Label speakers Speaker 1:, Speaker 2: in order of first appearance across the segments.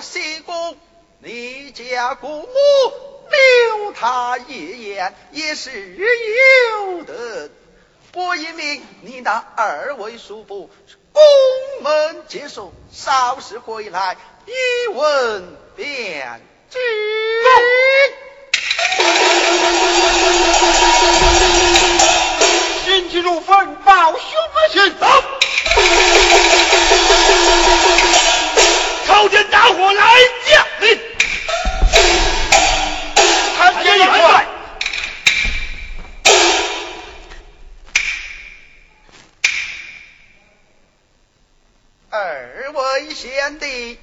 Speaker 1: 西宫你家姑母留他一眼也是有的我一命你那二位叔伯宫门结束少时归来一问便知。
Speaker 2: 心急如焚报兄不去
Speaker 3: 走朝天打火来降临，
Speaker 2: 参见元帅。
Speaker 1: 二位贤弟，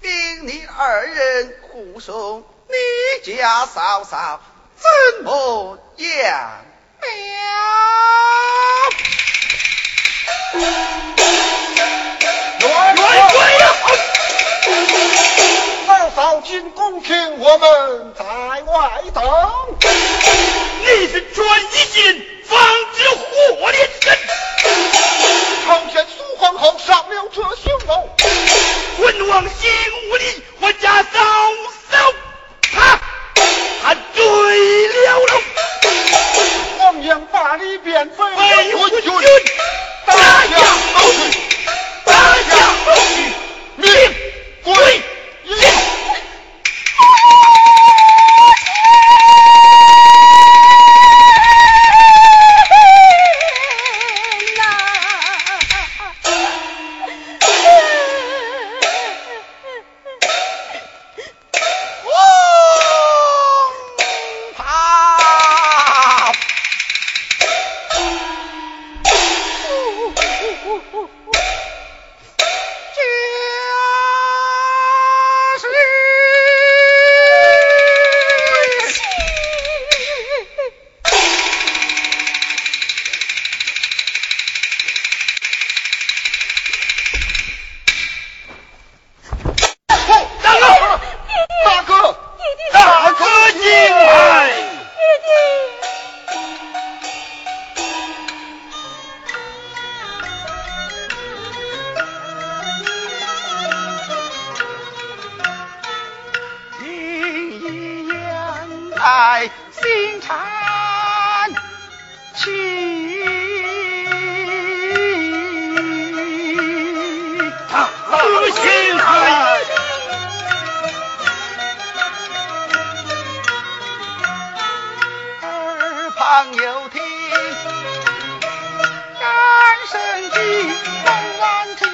Speaker 1: 令你二人护送你家嫂嫂怎么样？
Speaker 2: 元帅。
Speaker 3: 二
Speaker 2: 嫂进宫听我们在外等，
Speaker 3: 你是专一进防知火烈身。
Speaker 2: 朝鲜苏皇后上了车凶楼，
Speaker 3: 文王心无力，我家嫂嫂他他醉了，
Speaker 2: 王英把你变废昏君，
Speaker 3: 大将不去，大将不去。
Speaker 2: 命
Speaker 1: 上有听，安生计公安天，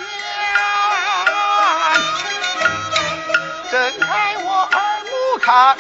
Speaker 1: 睁开我耳目看。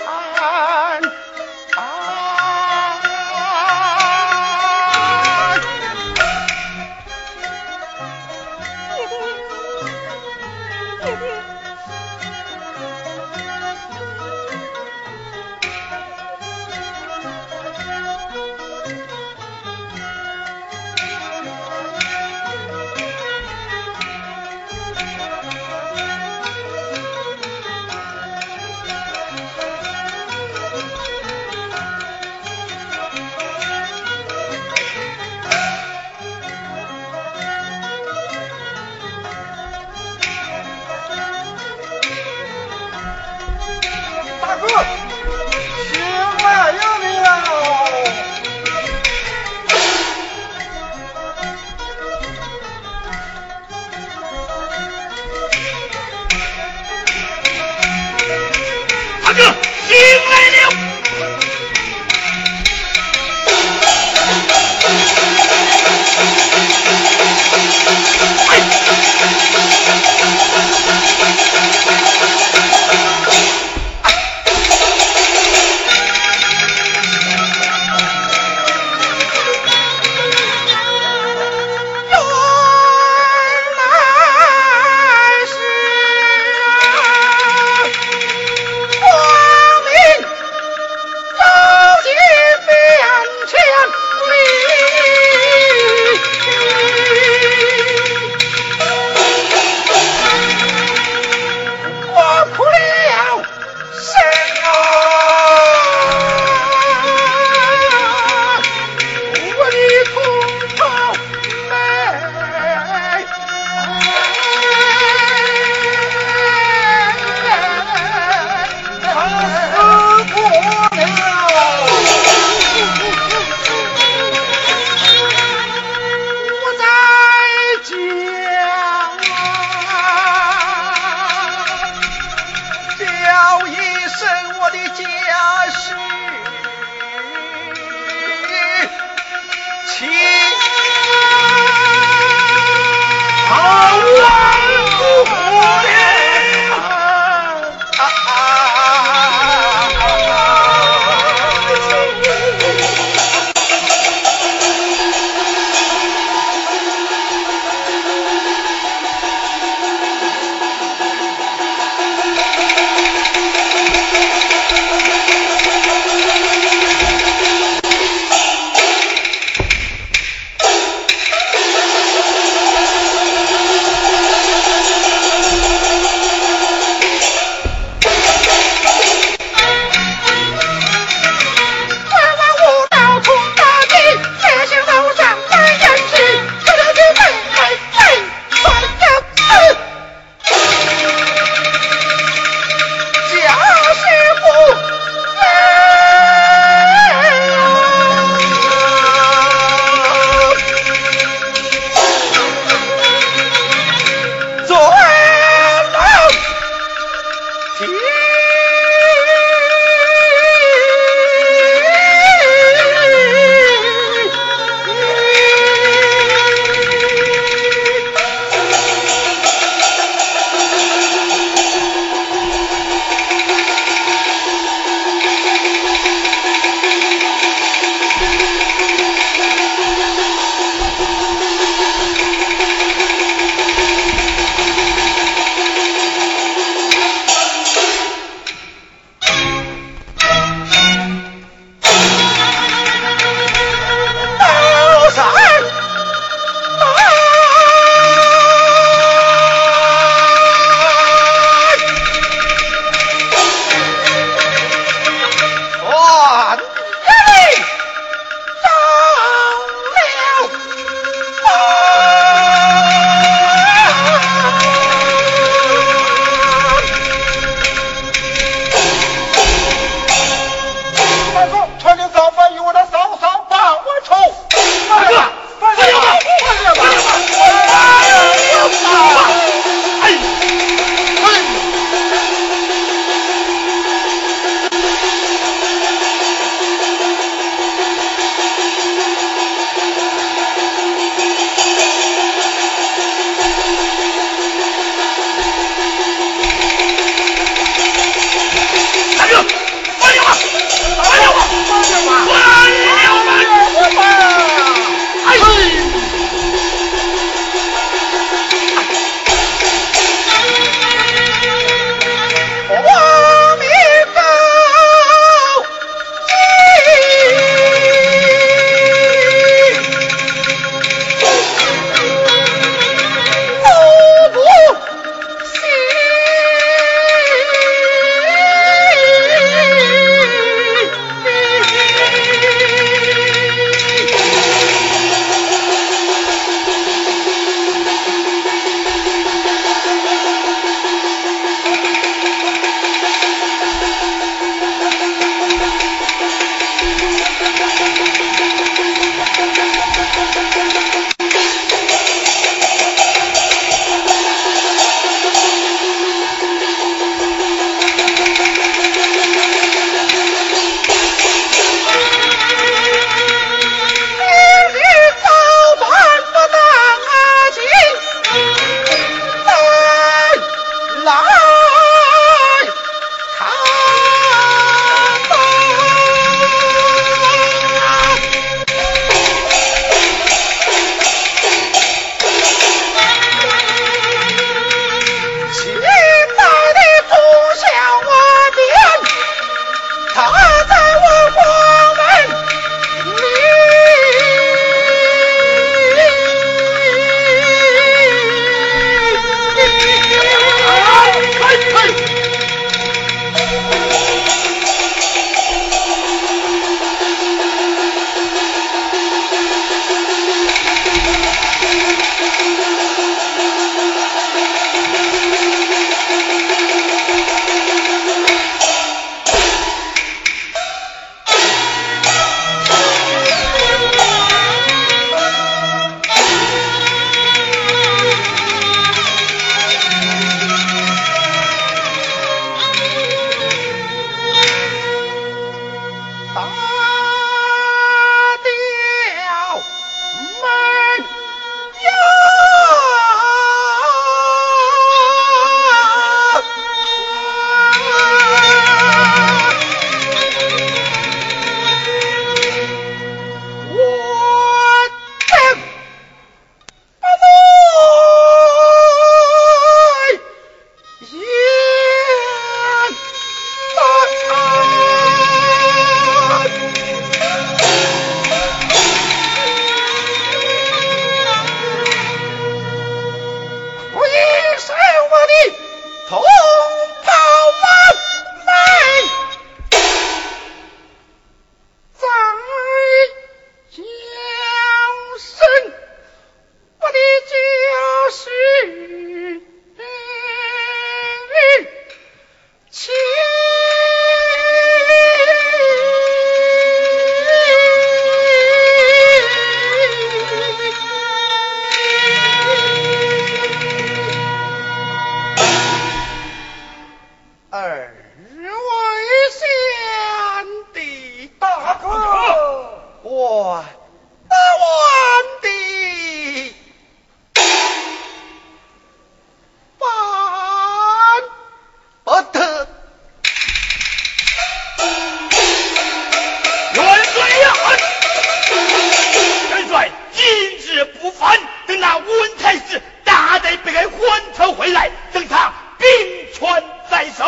Speaker 3: 文才师大队被该还朝回来，等他兵权在手，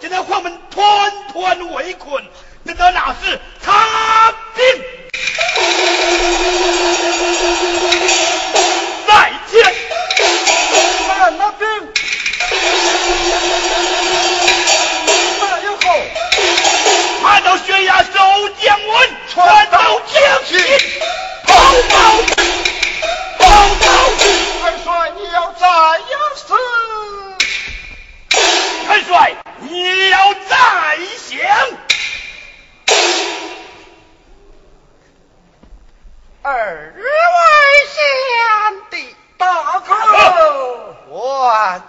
Speaker 3: 现在黄门团团围困，等到那时他兵再见，
Speaker 2: 慢那兵。
Speaker 3: 看到悬崖守将稳，传到江心，跑跑。
Speaker 2: 老，帅，你要再一次，
Speaker 3: 太帅，你要再想
Speaker 1: 二位的大官，我官。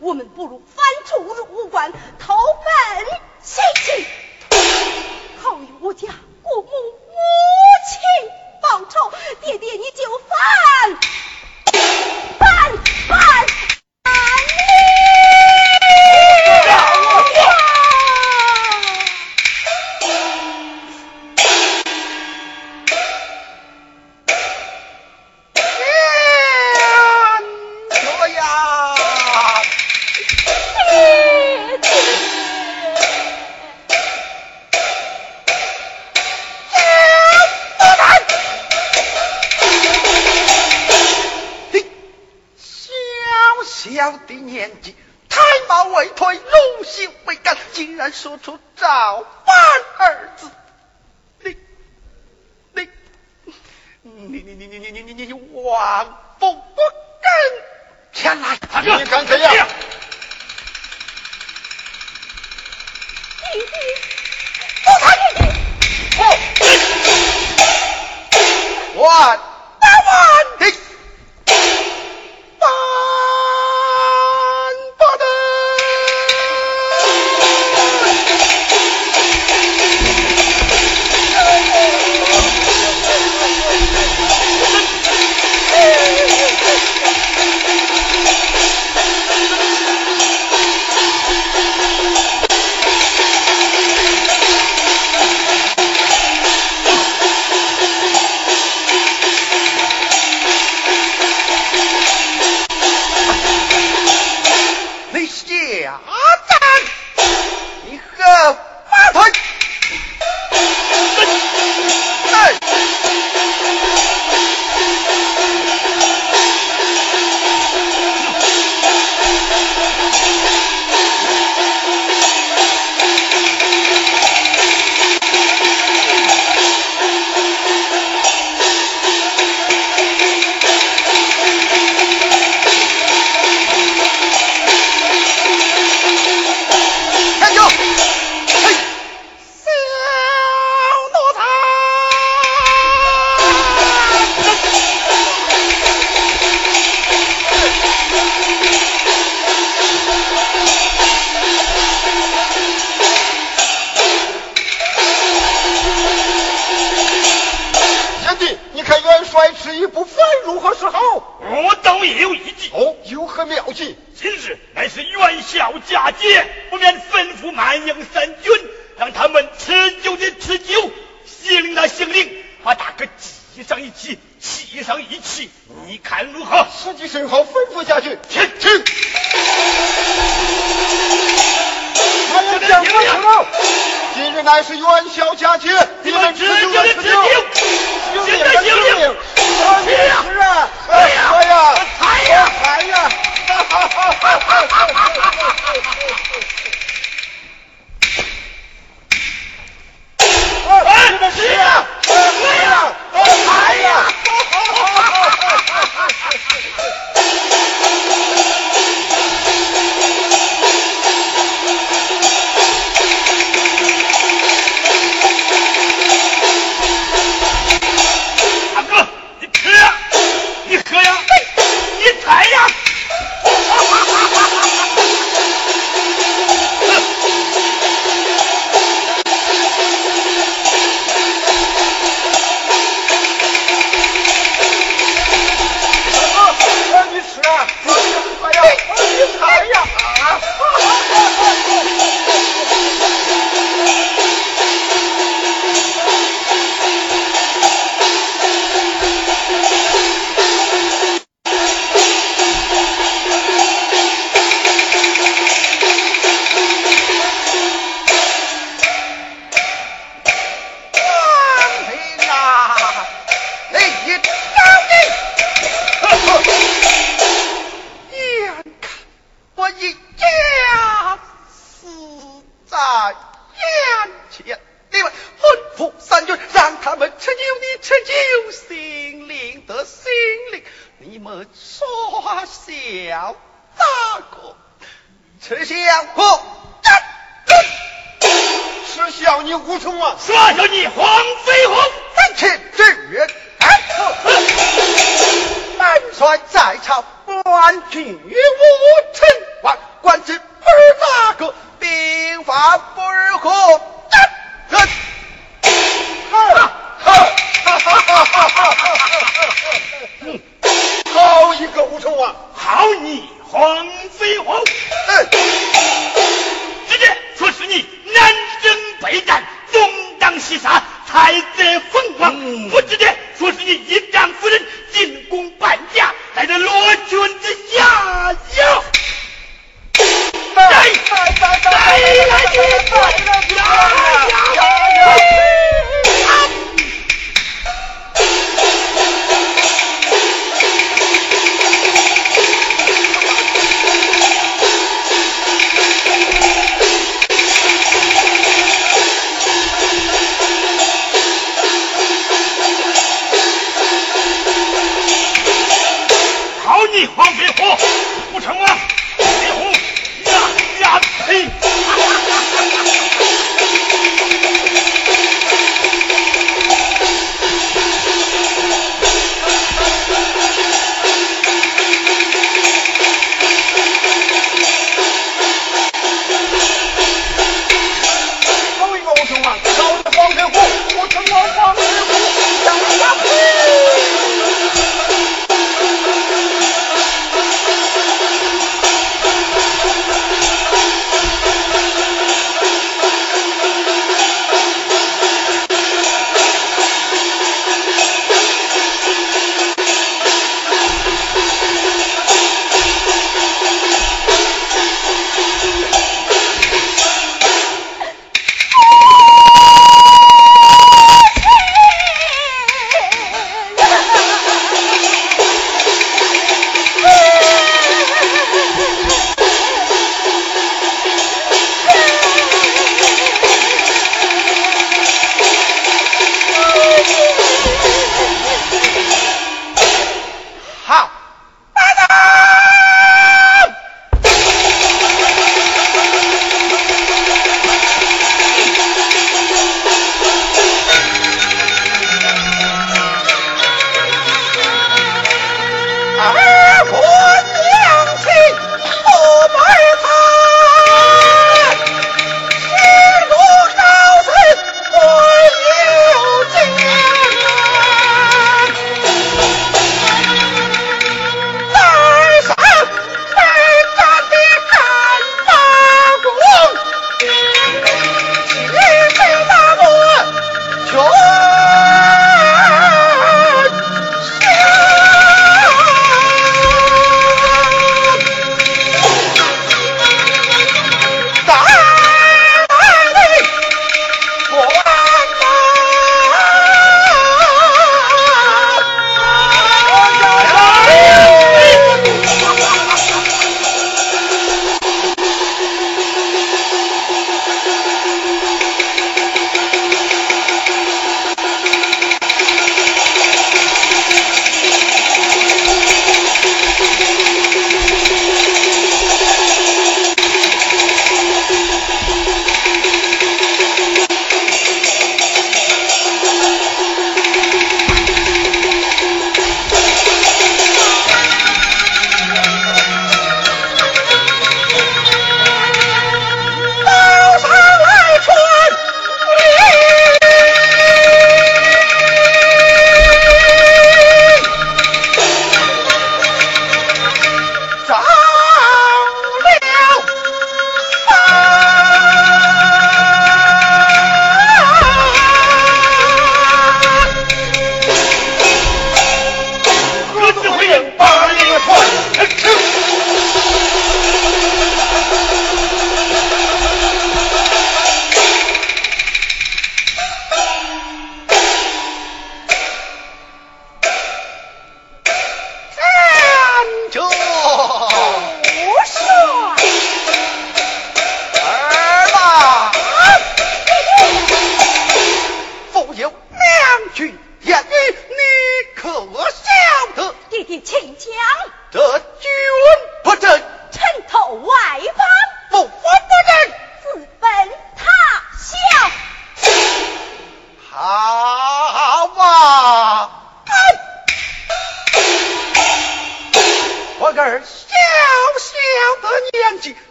Speaker 4: 我们不如翻出入武关，投奔西岐，好与我家姑母母亲报仇。爹爹，你就
Speaker 1: 高的年纪，胎毛未退，龙性未改，竟然说出赵范二字，你你你你你你你你你你枉不不跟前来，你
Speaker 3: 敢
Speaker 2: 怎样？
Speaker 4: 弟弟，
Speaker 1: 不谈弟弟，我万八万
Speaker 3: 爹，不免吩咐满营三。off.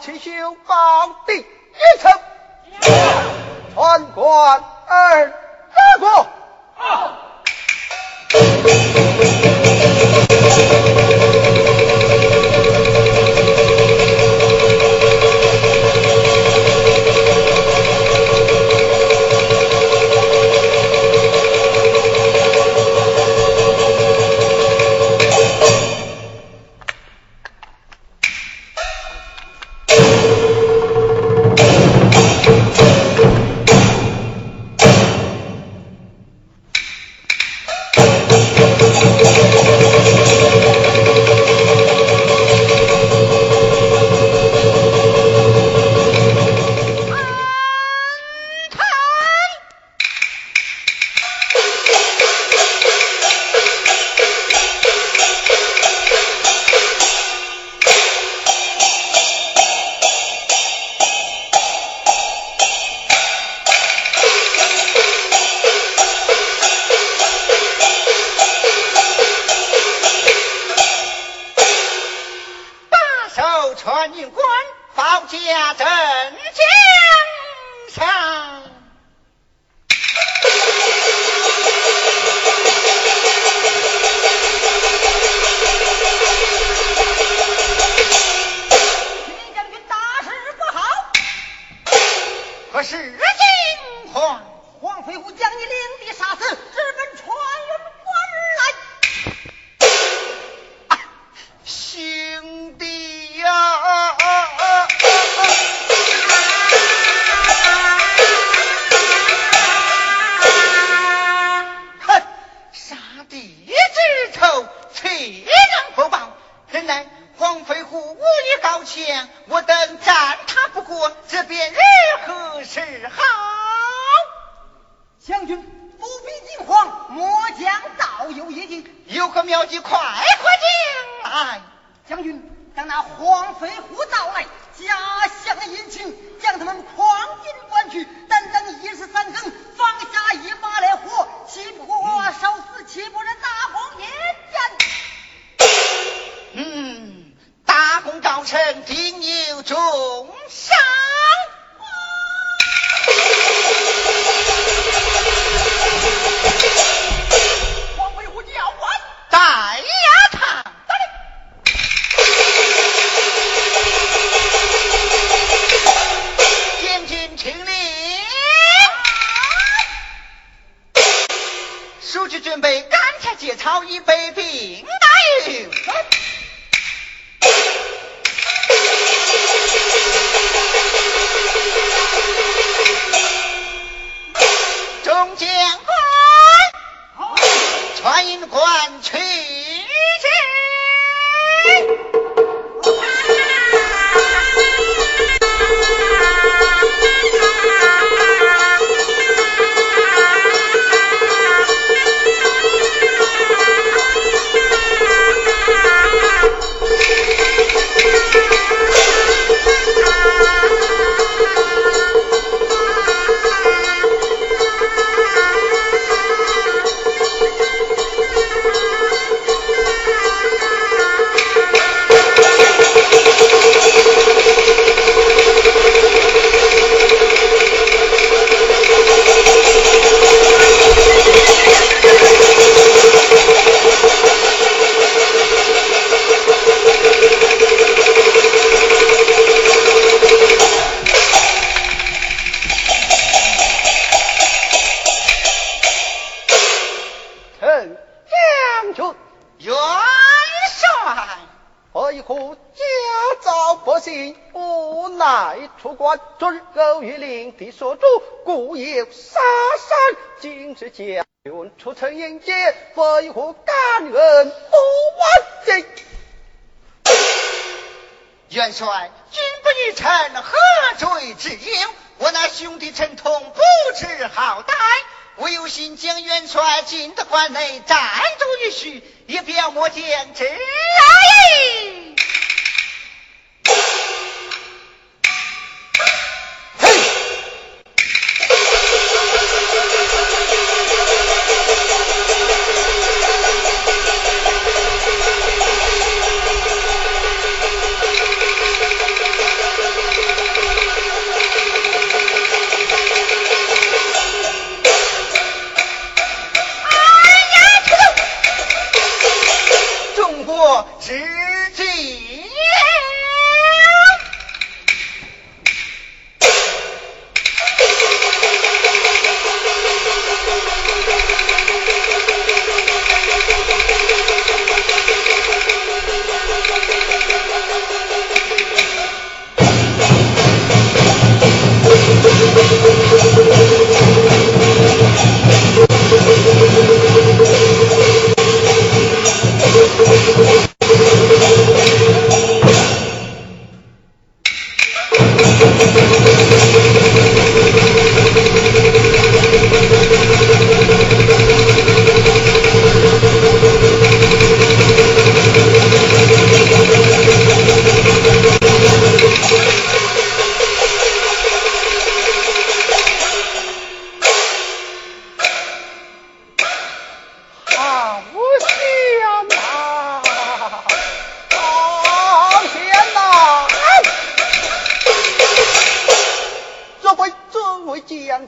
Speaker 1: 情绪
Speaker 5: 君不与臣何罪之有？我那兄弟陈同不知好歹，我有心将元帅进得关内斩住一宿，以表我见之。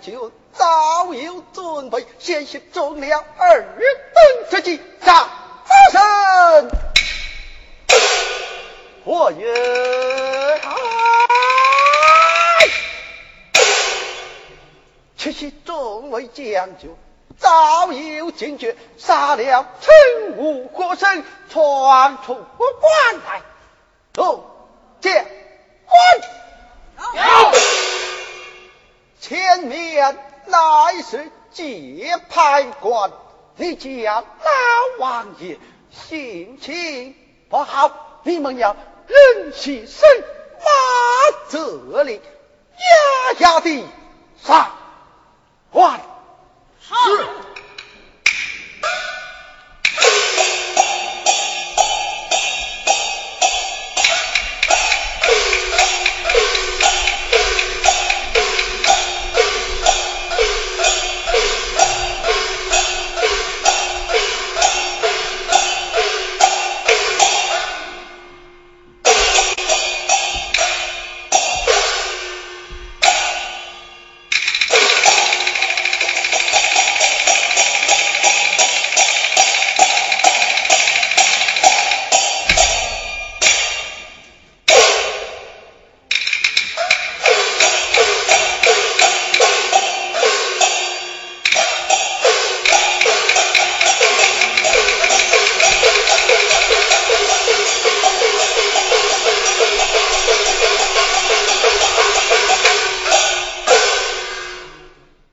Speaker 1: 军早有准备，先是中了二等之计。上发生。我曰：七夕众位将军早有警觉，杀了陈武国生，传出关来。众将官，前面乃是节拍官，你家老王爷心情不好，你们要忍气身马这里压压的上官。是。